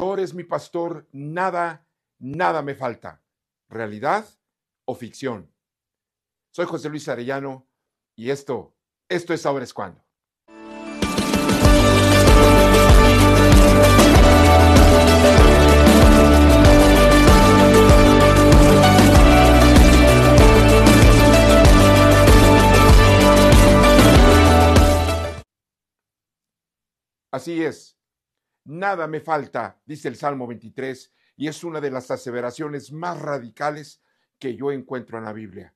Es mi pastor, nada, nada me falta. ¿Realidad o ficción? Soy José Luis Arellano y esto, esto es Ahora es Cuando. Así es, nada me falta, dice el Salmo 23, y es una de las aseveraciones más radicales que yo encuentro en la Biblia,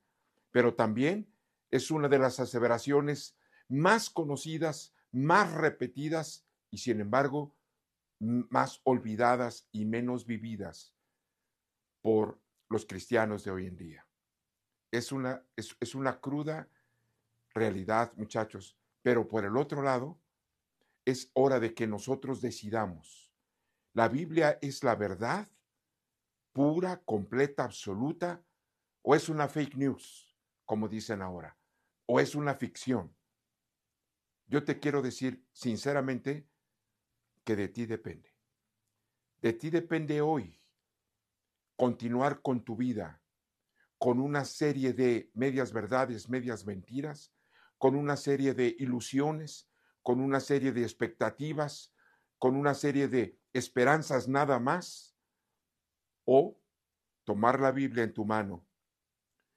pero también es una de las aseveraciones más conocidas, más repetidas y sin embargo más olvidadas y menos vividas por los cristianos de hoy en día. Es una, es, es una cruda realidad, muchachos, pero por el otro lado, es hora de que nosotros decidamos. ¿La Biblia es la verdad pura, completa, absoluta? ¿O es una fake news, como dicen ahora? ¿O es una ficción? Yo te quiero decir sinceramente que de ti depende. De ti depende hoy continuar con tu vida con una serie de medias verdades, medias mentiras, con una serie de ilusiones, con una serie de expectativas, con una serie de esperanzas nada más, o tomar la Biblia en tu mano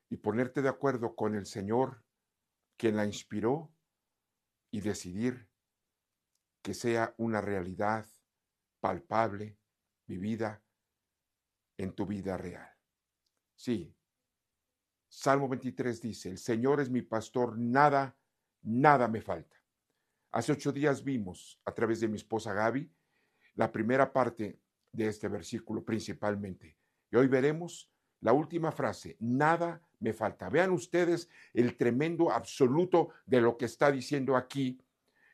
y ponerte de acuerdo con el Señor, quien la inspiró, y decidir que sea una realidad palpable, vivida en tu vida real. Sí, Salmo 23 dice, el Señor es mi pastor, nada, nada me falta. Hace ocho días vimos a través de mi esposa Gaby la primera parte de este versículo principalmente. Y hoy veremos la última frase, nada me falta. Vean ustedes el tremendo absoluto de lo que está diciendo aquí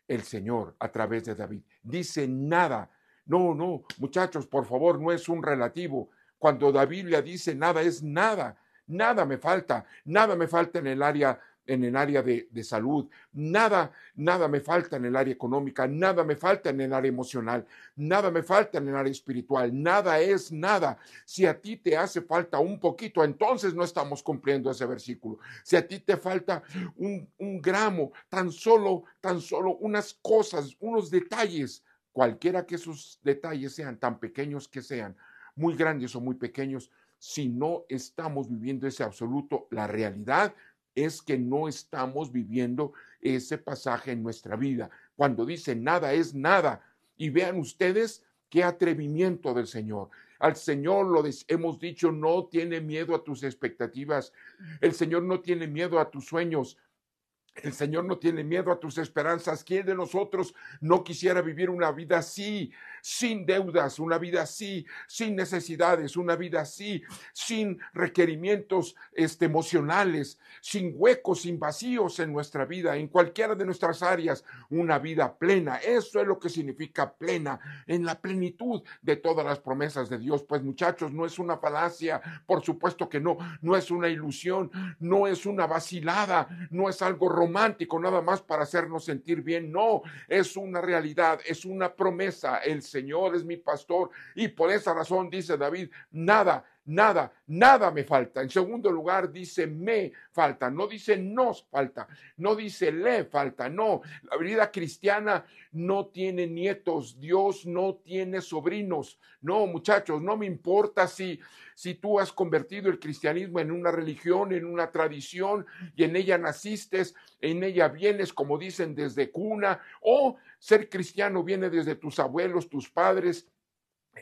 el Señor a través de David. Dice nada. No, no, muchachos, por favor, no es un relativo. Cuando David le dice nada, es nada. Nada me falta. Nada me falta en el área en el área de, salud, nada, nada me falta en el área económica, nada me falta en el área emocional, nada me falta en el área espiritual, nada es nada. Si a ti te hace falta un poquito, entonces no estamos cumpliendo ese versículo. Si a ti te falta un, un gramo, tan solo, tan solo unas cosas, unos detalles, cualquiera que esos detalles sean, tan pequeños que sean, muy grandes o muy pequeños, si no estamos viviendo ese absoluto, la realidad es que no estamos viviendo ese pasaje en nuestra vida. Cuando dice nada es nada. Y vean ustedes qué atrevimiento del Señor. Al Señor lo hemos dicho, no tiene miedo a tus expectativas. El Señor no tiene miedo a tus sueños. El Señor no tiene miedo a tus esperanzas. ¿Quién de nosotros no quisiera vivir una vida así, sin deudas, una vida así, sin necesidades, una vida así, sin requerimientos este, emocionales, sin huecos, sin vacíos en nuestra vida, en cualquiera de nuestras áreas, una vida plena? Eso es lo que significa plena, en la plenitud de todas las promesas de Dios. Pues muchachos, no es una falacia, por supuesto que no, no es una ilusión, no es una vacilada, no es algo romántico nada más para hacernos sentir bien. No, es una realidad, es una promesa. El Señor es mi pastor y por esa razón dice David, nada, nada, nada me falta. En segundo lugar, dice me falta, no dice nos falta, no dice le falta, no. La vida cristiana no tiene nietos, Dios no tiene sobrinos. No, muchachos, no me importa si, si tú has convertido el cristianismo en una religión, en una tradición, y en ella naciste, en ella vienes, como dicen, desde cuna, o ser cristiano viene desde tus abuelos, tus padres,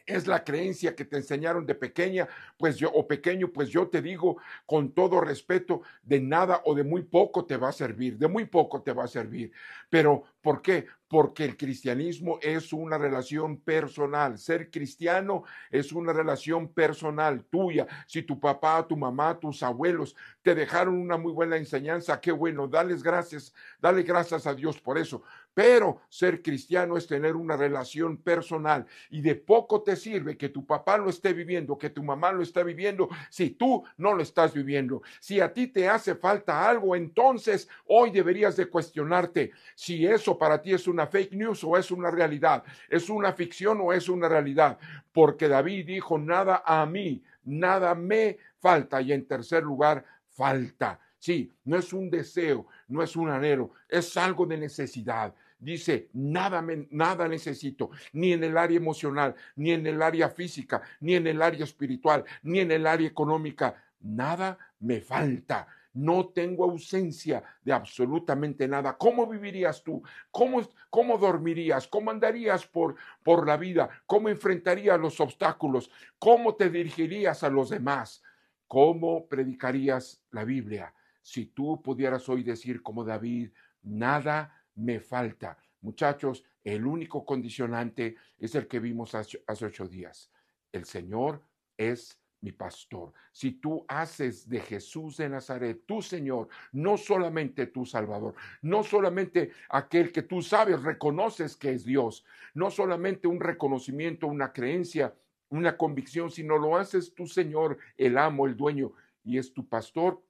es la creencia que te enseñaron de pequeña, pues yo, o pequeño, pues yo te digo con todo respeto, de nada o de muy poco te va a servir, de muy poco te va a servir. Pero, ¿por qué? Porque el cristianismo es una relación personal. Ser cristiano es una relación personal tuya. Si tu papá, tu mamá, tus abuelos te dejaron una muy buena enseñanza, qué bueno, dales gracias, dale gracias a Dios por eso. Pero ser cristiano es tener una relación personal y de poco te sirve que tu papá lo esté viviendo, que tu mamá lo esté viviendo, si tú no lo estás viviendo. Si a ti te hace falta algo, entonces hoy deberías de cuestionarte si eso para ti es una fake news o es una realidad, es una ficción o es una realidad. Porque David dijo, nada a mí, nada me falta. Y en tercer lugar, falta. Sí, no es un deseo, no es un anhelo, es algo de necesidad. Dice, nada, nada necesito, ni en el área emocional, ni en el área física, ni en el área espiritual, ni en el área económica. Nada me falta. No tengo ausencia de absolutamente nada. ¿Cómo vivirías tú? ¿Cómo, cómo dormirías? ¿Cómo andarías por, por la vida? ¿Cómo enfrentarías los obstáculos? ¿Cómo te dirigirías a los demás? ¿Cómo predicarías la Biblia? si tú pudieras hoy decir como David, nada me falta. Muchachos, el único condicionante es el que vimos hace, ocho días. El Señor es mi pastor. Si tú haces de Jesús de Nazaret tu Señor, no solamente tu Salvador, no solamente aquel que tú sabes, reconoces que es Dios, no solamente un reconocimiento, una creencia, una convicción, sino lo haces tu Señor, el amo, el dueño, y es tu pastor,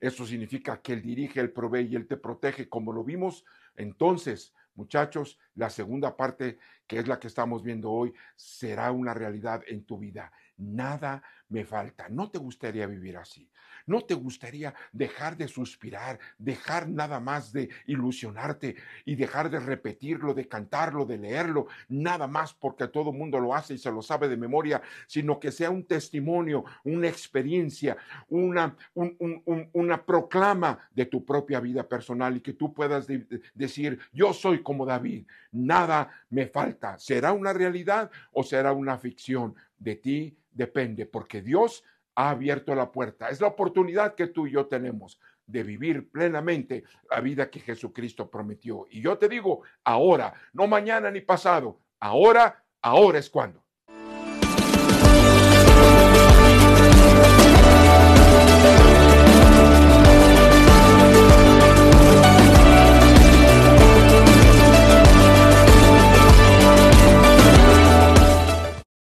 eso significa que Él dirige, Él provee y Él te protege, como lo vimos. Entonces, muchachos, la segunda parte, que es la que estamos viendo hoy, será una realidad en tu vida. Nada me falta. ¿No te gustaría vivir así? ¿No te gustaría dejar de suspirar, dejar nada más de ilusionarte y dejar de repetirlo, de cantarlo, de leerlo, nada más porque todo el mundo lo hace y se lo sabe de memoria, sino que sea un testimonio, una experiencia, una, una proclama de tu propia vida personal y que tú puedas decir, yo soy como David, nada me falta. ¿Será una realidad o será una ficción? De ti depende, porque Dios ha abierto la puerta. Es la oportunidad que tú y yo tenemos de vivir plenamente la vida que Jesucristo prometió. Y yo te digo, ahora, no mañana ni pasado, ahora, ahora es cuando.